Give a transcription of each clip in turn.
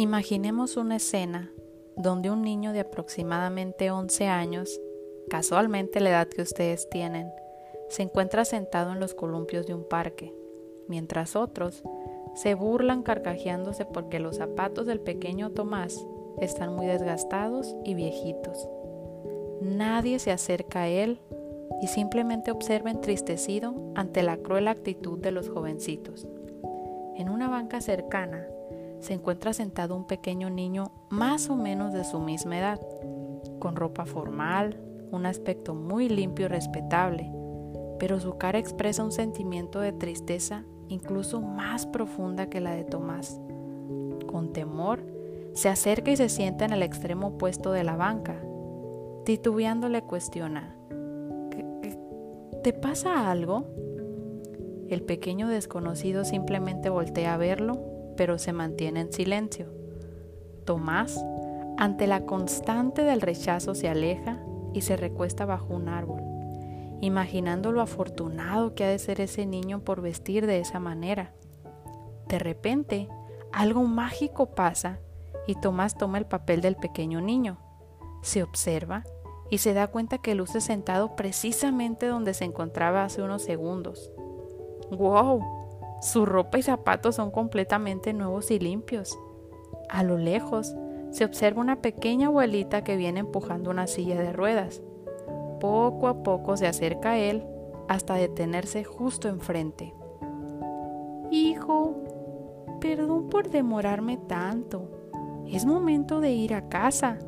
Imaginemos una escena donde un niño de aproximadamente 11 años, casualmente la edad que ustedes tienen, se encuentra sentado en los columpios de un parque, mientras otros se burlan carcajeándose porque los zapatos del pequeño Tomás están muy desgastados y viejitos. Nadie se acerca a él y simplemente observa entristecido ante la cruel actitud de los jovencitos. En una banca cercana se encuentra sentado un pequeño niño más o menos de su misma edad, con ropa formal, un aspecto muy limpio y respetable, pero su cara expresa un sentimiento de tristeza incluso más profunda que la de Tomás. Con temor, se acerca y se sienta en el extremo opuesto de la banca. Titubeando le cuestiona, ¿te pasa algo? El pequeño desconocido simplemente voltea a verlo pero se mantiene en silencio. Tomás, ante la constante del rechazo, se aleja y se recuesta bajo un árbol, imaginando lo afortunado que ha de ser ese niño por vestir de esa manera. De repente, algo mágico pasa y Tomás toma el papel del pequeño niño. Se observa y se da cuenta que luce sentado precisamente donde se encontraba hace unos segundos. ¡Wow! Su ropa y zapatos son completamente nuevos y limpios. A lo lejos se observa una pequeña abuelita que viene empujando una silla de ruedas. Poco a poco se acerca a él hasta detenerse justo enfrente. Hijo, perdón por demorarme tanto. Es momento de ir a casa.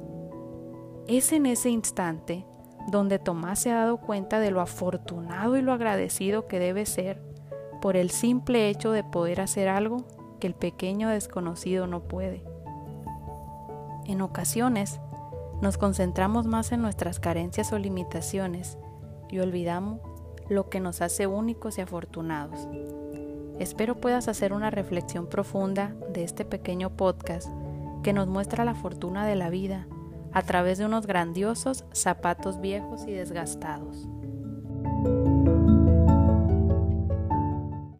Es en ese instante donde Tomás se ha dado cuenta de lo afortunado y lo agradecido que debe ser por el simple hecho de poder hacer algo que el pequeño desconocido no puede. En ocasiones, nos concentramos más en nuestras carencias o limitaciones y olvidamos lo que nos hace únicos y afortunados. Espero puedas hacer una reflexión profunda de este pequeño podcast que nos muestra la fortuna de la vida a través de unos grandiosos zapatos viejos y desgastados.